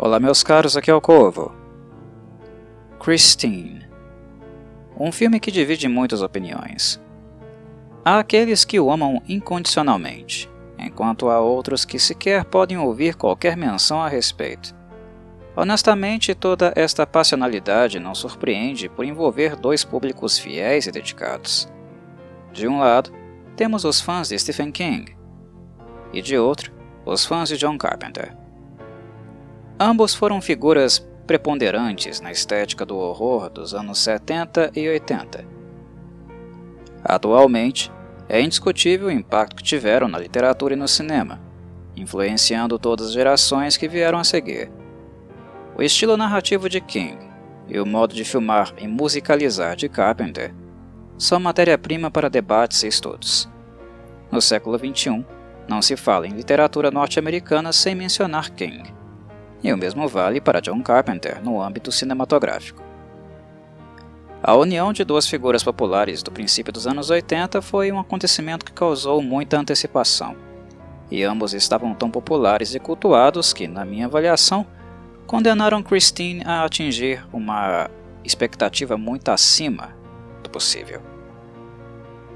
Olá, meus caros, aqui é o Corvo. Christine. Um filme que divide muitas opiniões. Há aqueles que o amam incondicionalmente, enquanto há outros que sequer podem ouvir qualquer menção a respeito. Honestamente, toda esta passionalidade não surpreende por envolver dois públicos fiéis e dedicados. De um lado, temos os fãs de Stephen King, e de outro, os fãs de John Carpenter. Ambos foram figuras preponderantes na estética do horror dos anos 70 e 80. Atualmente, é indiscutível o impacto que tiveram na literatura e no cinema, influenciando todas as gerações que vieram a seguir. O estilo narrativo de King e o modo de filmar e musicalizar de Carpenter são matéria-prima para debates e estudos. No século XXI, não se fala em literatura norte-americana sem mencionar King e o mesmo vale para John Carpenter no âmbito cinematográfico. A união de duas figuras populares do princípio dos anos 80 foi um acontecimento que causou muita antecipação, e ambos estavam tão populares e cultuados que, na minha avaliação, condenaram Christine a atingir uma expectativa muito acima do possível.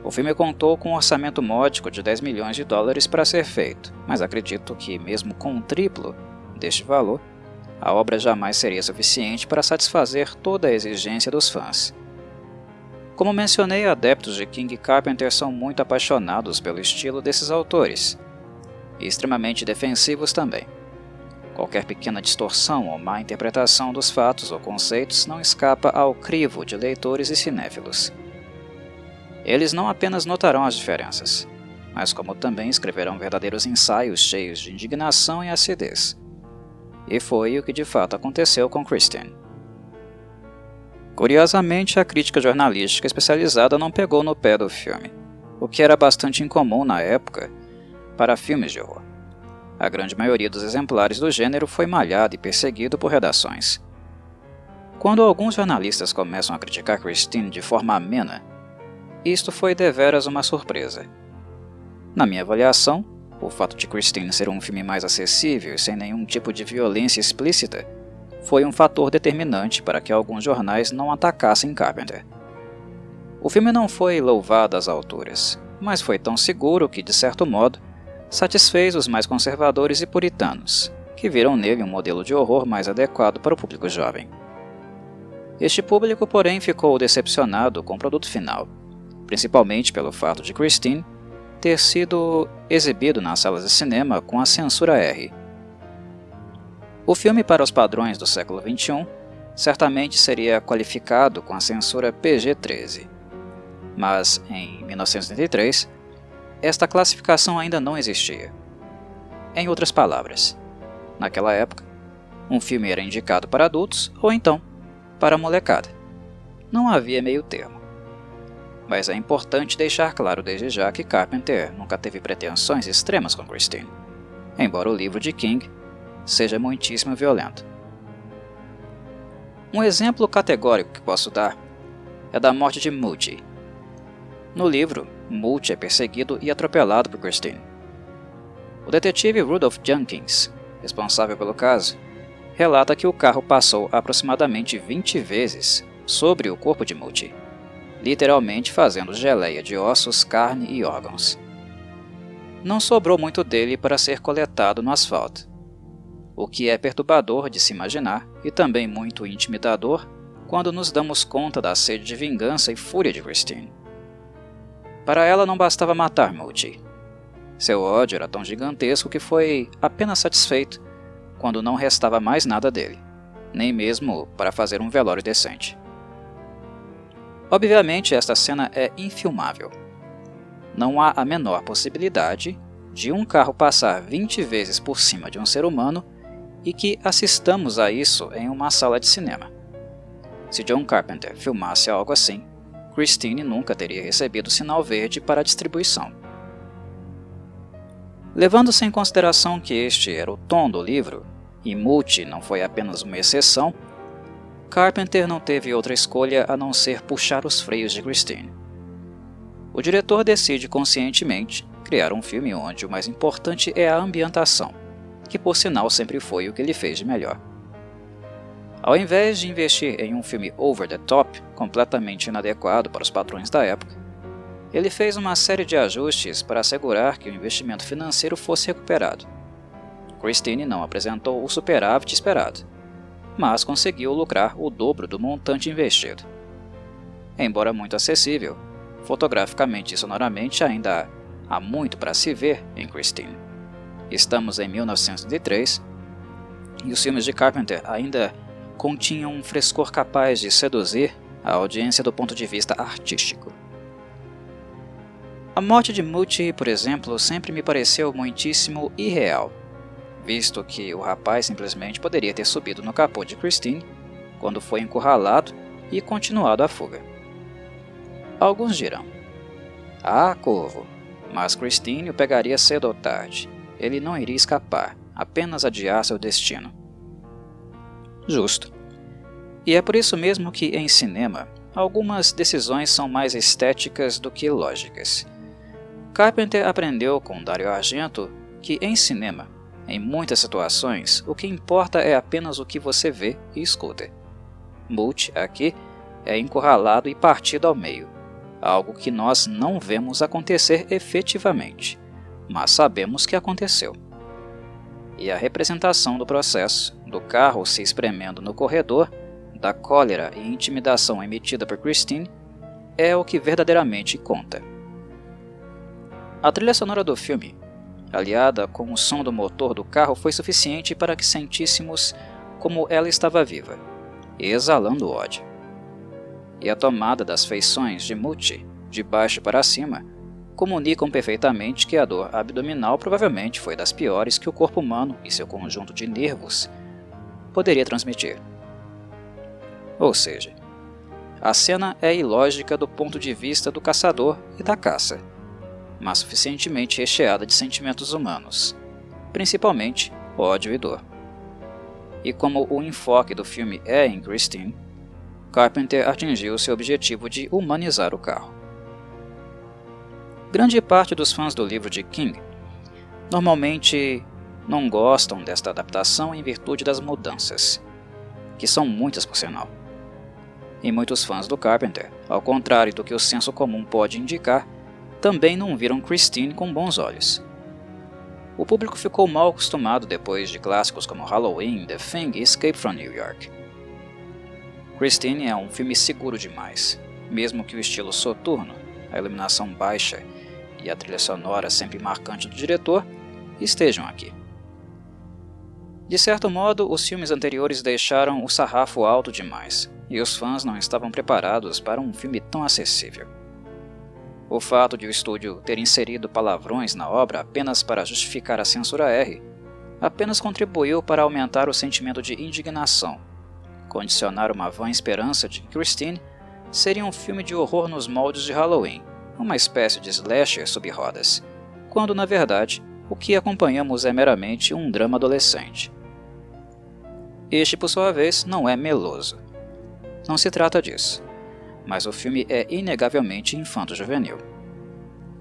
O filme contou com um orçamento módico de 10 milhões de dólares para ser feito, mas acredito que, mesmo com um triplo, deste valor, a obra jamais seria suficiente para satisfazer toda a exigência dos fãs. Como mencionei, adeptos de King Carpenter são muito apaixonados pelo estilo desses autores, e extremamente defensivos também. Qualquer pequena distorção ou má interpretação dos fatos ou conceitos não escapa ao crivo de leitores e cinéfilos. Eles não apenas notarão as diferenças, mas como também escreverão verdadeiros ensaios cheios de indignação e acidez e foi o que de fato aconteceu com Christian. Curiosamente, a crítica jornalística especializada não pegou no pé do filme, o que era bastante incomum na época para filmes de horror. A grande maioria dos exemplares do gênero foi malhado e perseguido por redações. Quando alguns jornalistas começam a criticar Christine de forma amena, isto foi deveras uma surpresa. Na minha avaliação, o fato de Christine ser um filme mais acessível e sem nenhum tipo de violência explícita foi um fator determinante para que alguns jornais não atacassem Carpenter. O filme não foi louvado às alturas, mas foi tão seguro que, de certo modo, satisfez os mais conservadores e puritanos, que viram nele um modelo de horror mais adequado para o público jovem. Este público, porém, ficou decepcionado com o produto final, principalmente pelo fato de Christine ter sido exibido nas salas de cinema com a censura R. O filme, para os padrões do século XXI, certamente seria qualificado com a censura PG-13. Mas, em 1983, esta classificação ainda não existia. Em outras palavras, naquela época, um filme era indicado para adultos ou então para molecada. Não havia meio termo mas é importante deixar claro desde já que Carpenter nunca teve pretensões extremas com Christine, embora o livro de King seja muitíssimo violento. Um exemplo categórico que posso dar é da morte de Moody. No livro, Moody é perseguido e atropelado por Christine. O detetive Rudolph Jenkins, responsável pelo caso, relata que o carro passou aproximadamente 20 vezes sobre o corpo de Moody literalmente fazendo geleia de ossos, carne e órgãos. Não sobrou muito dele para ser coletado no asfalto, o que é perturbador de se imaginar e também muito intimidador quando nos damos conta da sede de vingança e fúria de Christine. Para ela não bastava matar Moody. Seu ódio era tão gigantesco que foi apenas satisfeito quando não restava mais nada dele, nem mesmo para fazer um velório decente. Obviamente, esta cena é infilmável. Não há a menor possibilidade de um carro passar 20 vezes por cima de um ser humano e que assistamos a isso em uma sala de cinema. Se John Carpenter filmasse algo assim, Christine nunca teria recebido sinal verde para distribuição. Levando-se em consideração que este era o tom do livro, e Multi não foi apenas uma exceção, Carpenter não teve outra escolha a não ser puxar os freios de Christine. O diretor decide conscientemente criar um filme onde o mais importante é a ambientação, que por sinal sempre foi o que ele fez de melhor. Ao invés de investir em um filme over the top, completamente inadequado para os padrões da época, ele fez uma série de ajustes para assegurar que o investimento financeiro fosse recuperado. Christine não apresentou o superávit esperado, mas conseguiu lucrar o dobro do montante investido. Embora muito acessível, fotograficamente e sonoramente ainda há muito para se ver em Christine. Estamos em 1903 e os filmes de Carpenter ainda continham um frescor capaz de seduzir a audiência do ponto de vista artístico. A morte de Mucci, por exemplo, sempre me pareceu muitíssimo irreal, visto que o rapaz simplesmente poderia ter subido no capô de Christine quando foi encurralado e continuado a fuga. Alguns dirão: Ah, corvo, mas Christine o pegaria cedo ou tarde. Ele não iria escapar, apenas adiar seu destino. Justo. E é por isso mesmo que, em cinema, algumas decisões são mais estéticas do que lógicas. Carpenter aprendeu com Dario Argento que, em cinema, em muitas situações, o que importa é apenas o que você vê e escuta. Multi, aqui, é encurralado e partido ao meio, algo que nós não vemos acontecer efetivamente, mas sabemos que aconteceu. E a representação do processo, do carro se espremendo no corredor, da cólera e intimidação emitida por Christine, é o que verdadeiramente conta. A trilha sonora do filme aliada com o som do motor do carro, foi suficiente para que sentíssemos como ela estava viva, exalando ódio. E a tomada das feições de Muti, de baixo para cima, comunicam perfeitamente que a dor abdominal provavelmente foi das piores que o corpo humano e seu conjunto de nervos poderia transmitir. Ou seja, a cena é ilógica do ponto de vista do caçador e da caça mas suficientemente recheada de sentimentos humanos, principalmente ódio e dor. E como o enfoque do filme é em Christine, Carpenter atingiu seu objetivo de humanizar o carro. Grande parte dos fãs do livro de King normalmente não gostam desta adaptação em virtude das mudanças, que são muitas por sinal. E muitos fãs do Carpenter, ao contrário do que o senso comum pode indicar, também não viram Christine com bons olhos. O público ficou mal acostumado depois de clássicos como Halloween, The Thing e Escape from New York. Christine é um filme seguro demais, mesmo que o estilo soturno, a iluminação baixa e a trilha sonora sempre marcante do diretor estejam aqui. De certo modo, os filmes anteriores deixaram o sarrafo alto demais, e os fãs não estavam preparados para um filme tão acessível. O fato de o estúdio ter inserido palavrões na obra apenas para justificar a censura R apenas contribuiu para aumentar o sentimento de indignação, condicionar uma vã esperança de que Christine seria um filme de horror nos moldes de Halloween, uma espécie de slasher sob rodas, quando na verdade o que acompanhamos é meramente um drama adolescente. Este, por sua vez, não é meloso. Não se trata disso mas o filme é inegavelmente infanto-juvenil.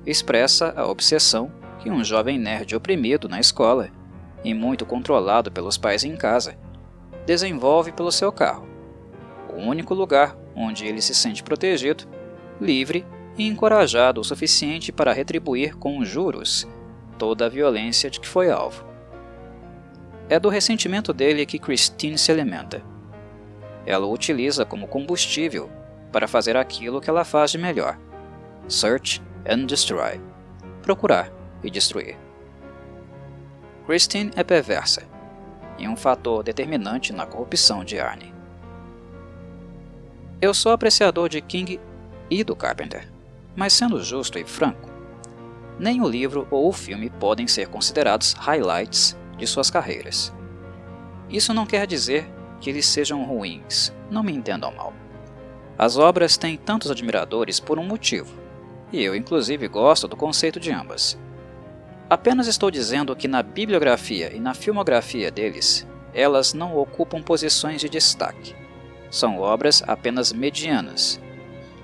Expressa a obsessão que um jovem nerd oprimido na escola e muito controlado pelos pais em casa desenvolve pelo seu carro, o único lugar onde ele se sente protegido, livre e encorajado o suficiente para retribuir com juros toda a violência de que foi alvo. É do ressentimento dele que Christine se alimenta. Ela o utiliza como combustível para fazer aquilo que ela faz de melhor: search and destroy procurar e destruir. Christine é perversa e um fator determinante na corrupção de Arnie. Eu sou apreciador de King e do Carpenter, mas sendo justo e franco, nem o livro ou o filme podem ser considerados highlights de suas carreiras. Isso não quer dizer que eles sejam ruins, não me entendam mal. As obras têm tantos admiradores por um motivo, e eu, inclusive, gosto do conceito de ambas. Apenas estou dizendo que na bibliografia e na filmografia deles, elas não ocupam posições de destaque. São obras apenas medianas.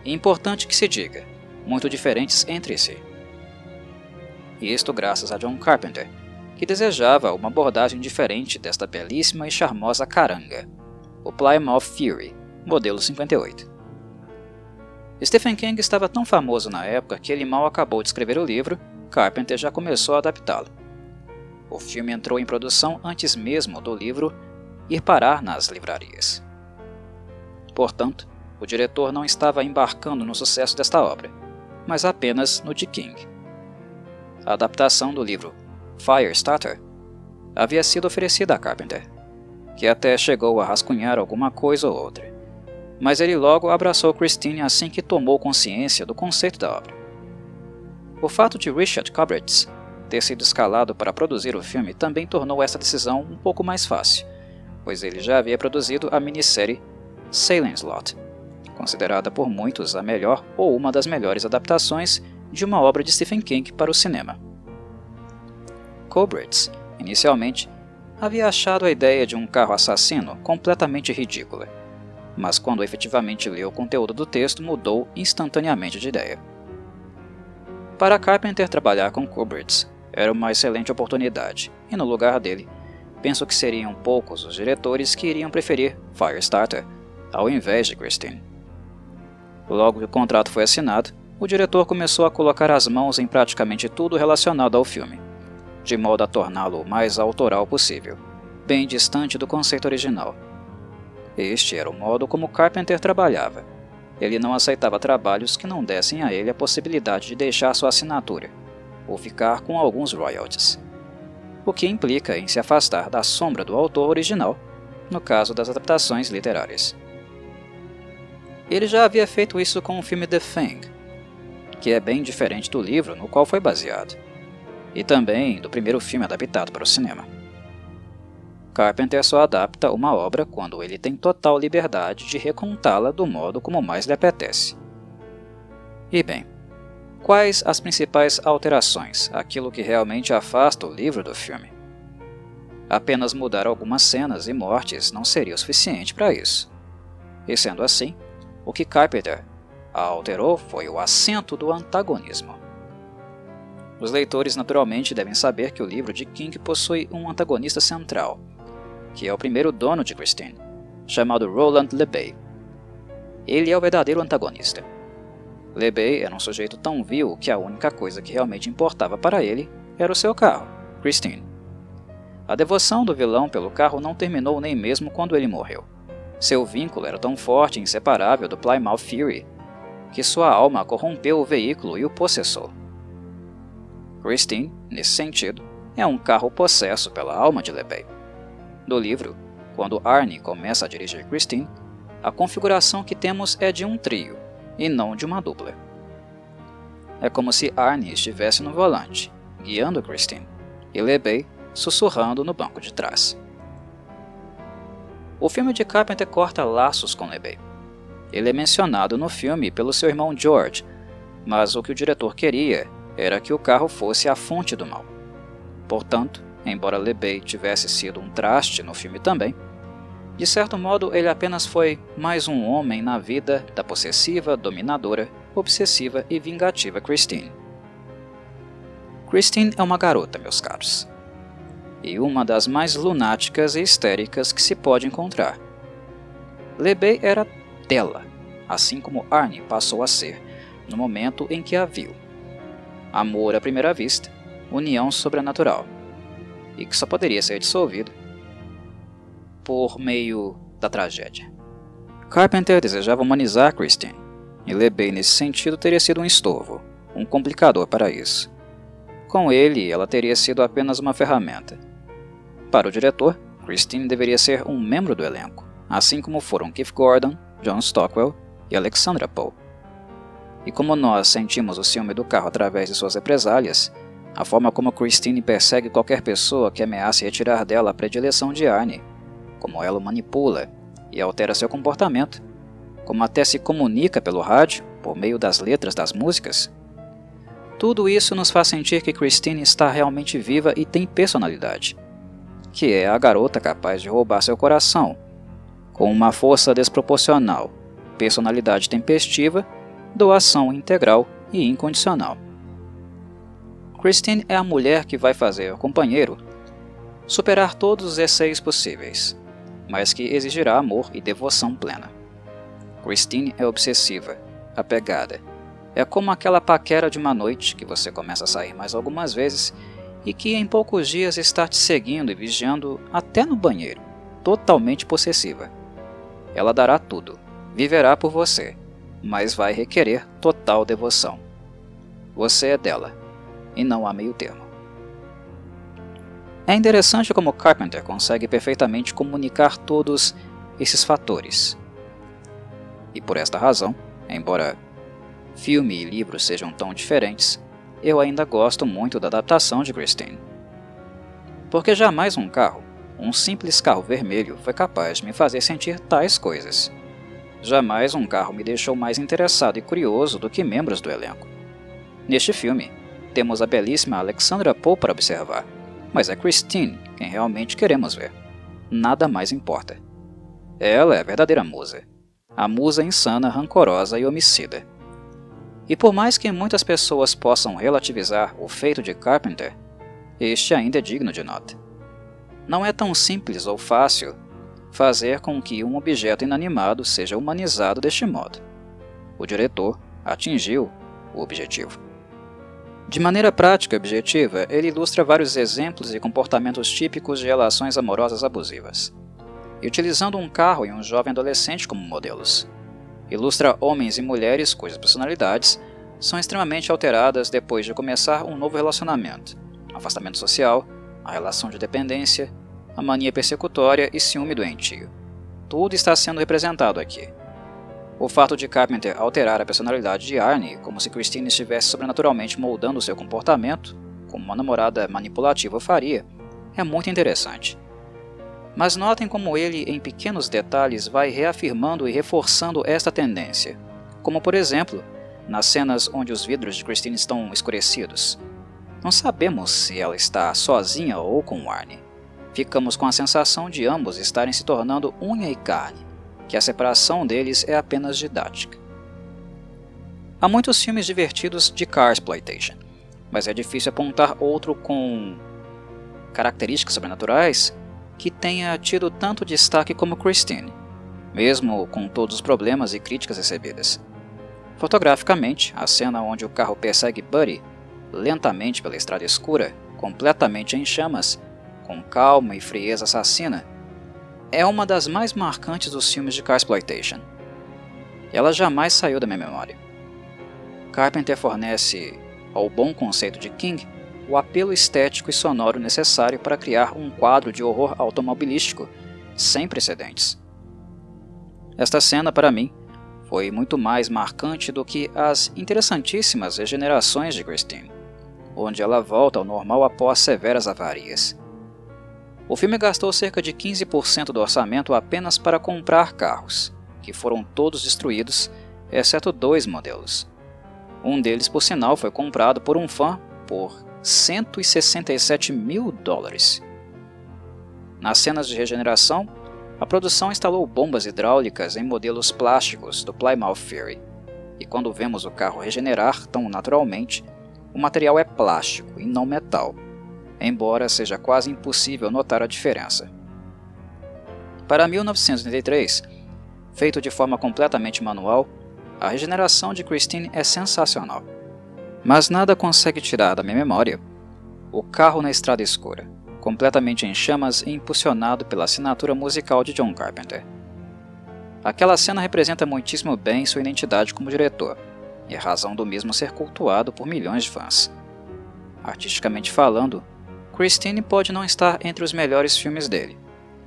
E importante que se diga, muito diferentes entre si. Isto graças a John Carpenter, que desejava uma abordagem diferente desta belíssima e charmosa caranga, o Plymouth Fury, modelo 58. Stephen King estava tão famoso na época que ele mal acabou de escrever o livro, Carpenter já começou a adaptá-lo. O filme entrou em produção antes mesmo do livro ir parar nas livrarias. Portanto, o diretor não estava embarcando no sucesso desta obra, mas apenas no de King. A adaptação do livro Firestarter havia sido oferecida a Carpenter, que até chegou a rascunhar alguma coisa ou outra, mas ele logo abraçou Christine assim que tomou consciência do conceito da obra. O fato de Richard Cobretz ter sido escalado para produzir o filme também tornou essa decisão um pouco mais fácil, pois ele já havia produzido a minissérie Salem Slot, considerada por muitos a melhor ou uma das melhores adaptações de uma obra de Stephen King para o cinema. Cobretz, inicialmente, havia achado a ideia de um carro assassino completamente ridícula, mas quando efetivamente leu o conteúdo do texto mudou instantaneamente de ideia. Para Carpenter trabalhar com Kuberts era uma excelente oportunidade, e no lugar dele, penso que seriam poucos os diretores que iriam preferir Firestarter ao invés de Christine. Logo que o contrato foi assinado, o diretor começou a colocar as mãos em praticamente tudo relacionado ao filme, de modo a torná-lo o mais autoral possível, bem distante do conceito original. Este era o modo como Carpenter trabalhava ele não aceitava trabalhos que não dessem a ele a possibilidade de deixar sua assinatura, ou ficar com alguns royalties. O que implica em se afastar da sombra do autor original, no caso das adaptações literárias. Ele já havia feito isso com o filme The Thing, que é bem diferente do livro no qual foi baseado, e também do primeiro filme adaptado para o cinema. Carpenter só adapta uma obra quando ele tem total liberdade de recontá-la do modo como mais lhe apetece. E bem, quais as principais alterações, aquilo que realmente afasta o livro do filme? Apenas mudar algumas cenas e mortes não seria o suficiente para isso. E sendo assim, o que Carpenter alterou foi o acento do antagonismo. Os leitores naturalmente devem saber que o livro de King possui um antagonista central, que é o primeiro dono de Christine, chamado Roland LeBay. Ele é o verdadeiro antagonista. LeBay era um sujeito tão vil que a única coisa que realmente importava para ele era o seu carro, Christine. A devoção do vilão pelo carro não terminou nem mesmo quando ele morreu. Seu vínculo era tão forte e inseparável do Plymouth Fury que sua alma corrompeu o veículo e o possessou. Christine, nesse sentido, é um carro possesso pela alma de LeBay. No livro, quando Arnie começa a dirigir Christine, a configuração que temos é de um trio, e não de uma dupla. É como se Arnie estivesse no volante, guiando Christine, e LeBay sussurrando no banco de trás. O filme de Carpenter corta laços com LeBay. Ele é mencionado no filme pelo seu irmão George, mas o que o diretor queria era que o carro fosse a fonte do mal. Portanto, embora LeBay tivesse sido um traste no filme também, de certo modo ele apenas foi mais um homem na vida da possessiva, dominadora, obsessiva e vingativa Christine. Christine é uma garota, meus caros, e uma das mais lunáticas e histéricas que se pode encontrar. LeBay era dela, assim como Arnie passou a ser, no momento em que a viu. Amor à primeira vista, união sobrenatural e que só poderia ser dissolvido por meio da tragédia. Carpenter desejava humanizar Christine, e LeBay nesse sentido teria sido um estorvo, um complicador para isso. Com ele, ela teria sido apenas uma ferramenta. Para o diretor, Christine deveria ser um membro do elenco, assim como foram Keith Gordon, John Stockwell e Alexandra Poe. E como nós sentimos o ciúme do carro através de suas represálias, a forma como Christine persegue qualquer pessoa que ameace retirar dela a predileção de Arnie, como ela o manipula e altera seu comportamento, como até se comunica pelo rádio por meio das letras das músicas. Tudo isso nos faz sentir que Christine está realmente viva e tem personalidade, que é a garota capaz de roubar seu coração, com uma força desproporcional, personalidade tempestiva, doação integral e incondicional. Christine é a mulher que vai fazer o companheiro superar todos os receios possíveis, mas que exigirá amor e devoção plena. Christine é obsessiva, apegada. É como aquela paquera de uma noite que você começa a sair mais algumas vezes e que em poucos dias está te seguindo e vigiando até no banheiro, totalmente possessiva. Ela dará tudo, viverá por você, mas vai requerer total devoção. Você é dela, e não há meio termo. É interessante como Carpenter consegue perfeitamente comunicar todos esses fatores. E por esta razão, embora filme e livro sejam tão diferentes, eu ainda gosto muito da adaptação de Christine. Porque jamais um carro, um simples carro vermelho, foi capaz de me fazer sentir tais coisas. Jamais um carro me deixou mais interessado e curioso do que membros do elenco. Neste filme, temos a belíssima Alexandra Poe para observar, mas é Christine quem realmente queremos ver. Nada mais importa. Ela é a verdadeira musa. A musa insana, rancorosa e homicida. E por mais que muitas pessoas possam relativizar o feito de Carpenter, este ainda é digno de nota. Não é tão simples ou fácil fazer com que um objeto inanimado seja humanizado deste modo. O diretor atingiu o objetivo. De maneira prática e objetiva, ele ilustra vários exemplos e comportamentos típicos de relações amorosas abusivas, e utilizando um carro e um jovem adolescente como modelos ilustra homens e mulheres cujas personalidades são extremamente alteradas depois de começar um novo relacionamento, afastamento social, a relação de dependência, a mania persecutória e ciúme doentio. Tudo está sendo representado aqui. O fato de Carpenter alterar a personalidade de Arnie como se Christine estivesse sobrenaturalmente moldando seu comportamento, como uma namorada manipulativa faria, é muito interessante. Mas notem como ele, em pequenos detalhes, vai reafirmando e reforçando esta tendência, como por exemplo, nas cenas onde os vidros de Christine estão escurecidos. Não sabemos se ela está sozinha ou com Arnie. Ficamos com a sensação de ambos estarem se tornando unha e carne, que a separação deles é apenas didática. Há muitos filmes divertidos de car exploitation, mas é difícil apontar outro com características sobrenaturais que tenha tido tanto destaque como Christine, mesmo com todos os problemas e críticas recebidas. Fotograficamente, a cena onde o carro persegue Buddy lentamente pela estrada escura, completamente em chamas, com calma e frieza assassina, é uma das mais marcantes dos filmes de Carsploitation. Ela jamais saiu da minha memória. Carpenter fornece ao bom conceito de King o apelo estético e sonoro necessário para criar um quadro de horror automobilístico sem precedentes. Esta cena, para mim, foi muito mais marcante do que as interessantíssimas regenerações de Christine, onde ela volta ao normal após severas avarias. O filme gastou cerca de 15% do orçamento apenas para comprar carros, que foram todos destruídos, exceto dois modelos. Um deles, por sinal, foi comprado por um fã por 167 mil dólares. Nas cenas de regeneração, a produção instalou bombas hidráulicas em modelos plásticos do Plymouth Fury, e quando vemos o carro regenerar tão naturalmente, o material é plástico e não metal, embora seja quase impossível notar a diferença. Para 1983, feito de forma completamente manual, a regeneração de Christine é sensacional. Mas nada consegue tirar da minha memória o carro na estrada escura, completamente em chamas e impulsionado pela assinatura musical de John Carpenter. Aquela cena representa muitíssimo bem sua identidade como diretor, e a razão do mesmo ser cultuado por milhões de fãs. Artisticamente falando, Christine pode não estar entre os melhores filmes dele,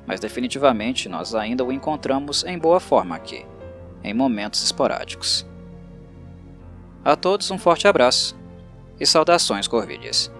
mas definitivamente nós ainda o encontramos em boa forma aqui, em momentos esporádicos. A todos um forte abraço e saudações Corvides.